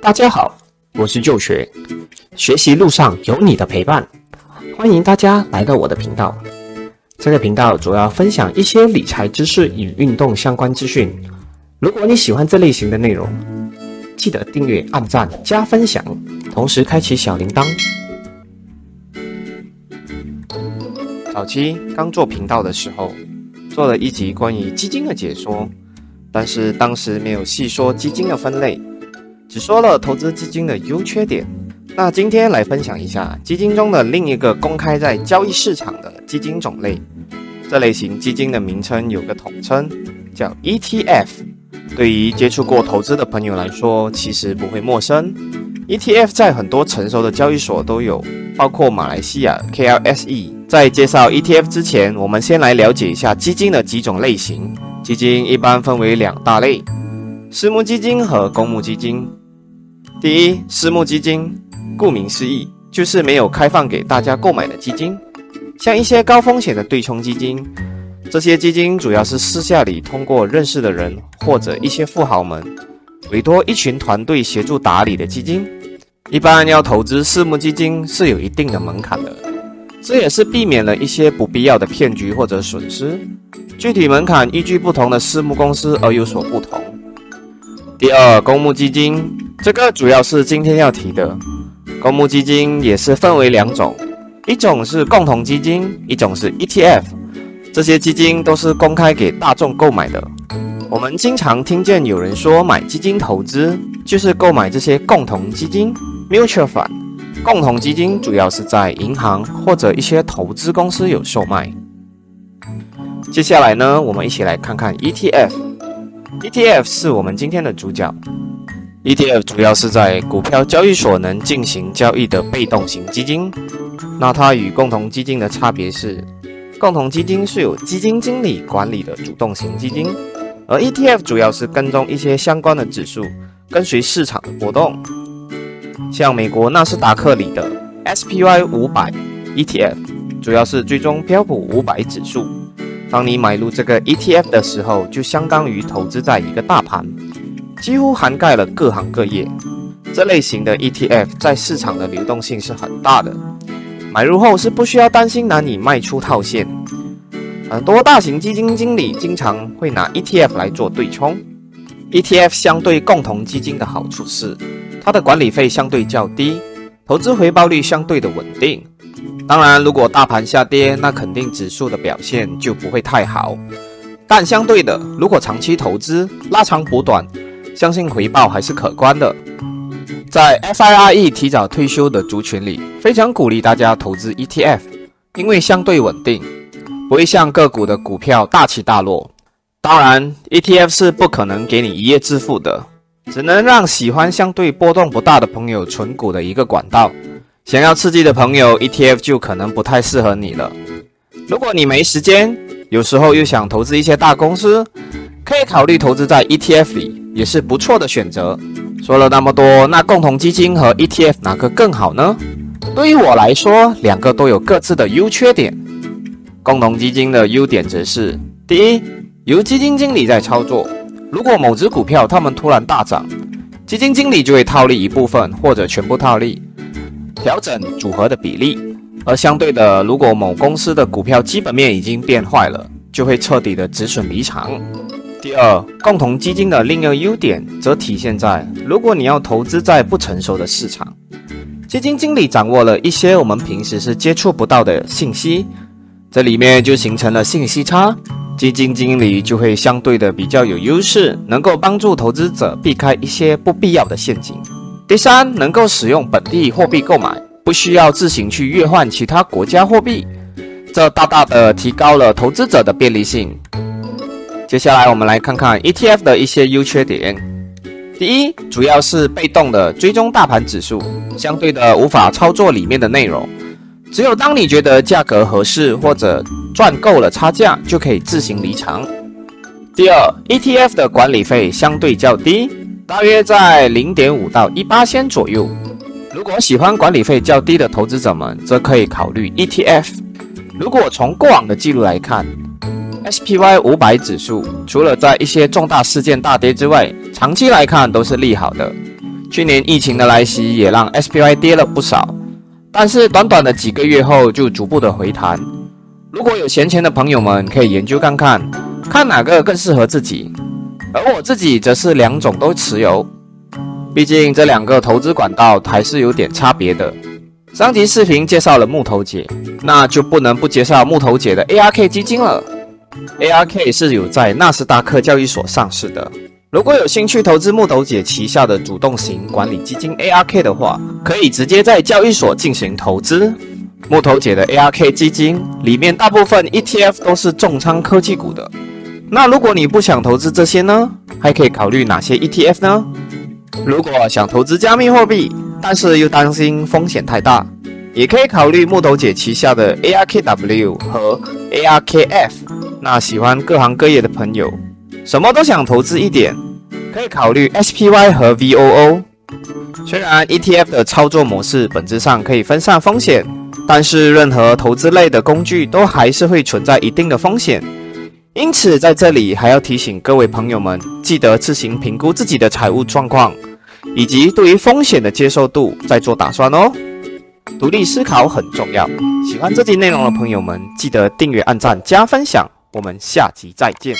大家好，我是旧学，学习路上有你的陪伴，欢迎大家来到我的频道。这个频道主要分享一些理财知识与运动相关资讯。如果你喜欢这类型的内容，记得订阅、按赞、加分享，同时开启小铃铛。早期刚做频道的时候，做了一集关于基金的解说，但是当时没有细说基金的分类。只说了投资基金的优缺点，那今天来分享一下基金中的另一个公开在交易市场的基金种类。这类型基金的名称有个统称，叫 ETF。对于接触过投资的朋友来说，其实不会陌生。ETF 在很多成熟的交易所都有，包括马来西亚 KLSE。在介绍 ETF 之前，我们先来了解一下基金的几种类型。基金一般分为两大类：私募基金和公募基金。第一，私募基金，顾名思义，就是没有开放给大家购买的基金，像一些高风险的对冲基金。这些基金主要是私下里通过认识的人或者一些富豪们，委托一群团队协助打理的基金。一般要投资私募基金是有一定的门槛的，这也是避免了一些不必要的骗局或者损失。具体门槛依据不同的私募公司而有所不同。第二，公募基金，这个主要是今天要提的。公募基金也是分为两种，一种是共同基金，一种是 ETF。这些基金都是公开给大众购买的。我们经常听见有人说买基金投资就是购买这些共同基金 （mutual fund）。共同基金主要是在银行或者一些投资公司有售卖。接下来呢，我们一起来看看 ETF。ETF 是我们今天的主角。ETF 主要是在股票交易所能进行交易的被动型基金。那它与共同基金的差别是，共同基金是由基金经理管理的主动型基金，而 ETF 主要是跟踪一些相关的指数，跟随市场的波动。像美国纳斯达克里的 SPY 五百 ETF，主要是追踪标普五百指数。当你买入这个 ETF 的时候，就相当于投资在一个大盘，几乎涵盖了各行各业。这类型的 ETF 在市场的流动性是很大的，买入后是不需要担心难以卖出套现。很多大型基金经理经常会拿 ETF 来做对冲。ETF 相对共同基金的好处是，它的管理费相对较低，投资回报率相对的稳定。当然，如果大盘下跌，那肯定指数的表现就不会太好。但相对的，如果长期投资，拉长补短，相信回报还是可观的。在 FIRE 提早退休的族群里，非常鼓励大家投资 ETF，因为相对稳定，不会像个股的股票大起大落。当然，ETF 是不可能给你一夜致富的，只能让喜欢相对波动不大的朋友存股的一个管道。想要刺激的朋友，ETF 就可能不太适合你了。如果你没时间，有时候又想投资一些大公司，可以考虑投资在 ETF 里，也是不错的选择。说了那么多，那共同基金和 ETF 哪个更好呢？对于我来说，两个都有各自的优缺点。共同基金的优点则是：第一，由基金经理在操作，如果某只股票它们突然大涨，基金经理就会套利一部分或者全部套利。调整组合的比例，而相对的，如果某公司的股票基本面已经变坏了，就会彻底的止损离场。第二，共同基金的另一个优点则体现在，如果你要投资在不成熟的市场，基金经理掌握了一些我们平时是接触不到的信息，这里面就形成了信息差，基金经理就会相对的比较有优势，能够帮助投资者避开一些不必要的陷阱。第三，能够使用本地货币购买，不需要自行去兑换其他国家货币，这大大的提高了投资者的便利性。接下来，我们来看看 ETF 的一些优缺点。第一，主要是被动的追踪大盘指数，相对的无法操作里面的内容，只有当你觉得价格合适或者赚够了差价，就可以自行离场。第二，ETF 的管理费相对较低。大约在零点五到一八仙左右。如果喜欢管理费较低的投资者们，则可以考虑 ETF。如果从过往的记录来看，SPY 五百指数除了在一些重大事件大跌之外，长期来看都是利好的。去年疫情的来袭也让 SPY 跌了不少，但是短短的几个月后就逐步的回弹。如果有闲钱的朋友们可以研究看看，看哪个更适合自己。而我自己则是两种都持有，毕竟这两个投资管道还是有点差别的。上集视频介绍了木头姐，那就不能不介绍木头姐的 ARK 基金了。ARK 是有在纳斯达克交易所上市的。如果有兴趣投资木头姐旗下的主动型管理基金 ARK 的话，可以直接在交易所进行投资。木头姐的 ARK 基金里面大部分 ETF 都是重仓科技股的。那如果你不想投资这些呢？还可以考虑哪些 ETF 呢？如果想投资加密货币，但是又担心风险太大，也可以考虑木头姐旗下的 ARKW 和 ARKF。那喜欢各行各业的朋友，什么都想投资一点，可以考虑 SPY 和 VOO。虽然 ETF 的操作模式本质上可以分散风险，但是任何投资类的工具都还是会存在一定的风险。因此，在这里还要提醒各位朋友们，记得自行评估自己的财务状况，以及对于风险的接受度，再做打算哦。独立思考很重要。喜欢这集内容的朋友们，记得订阅、按赞、加分享。我们下集再见。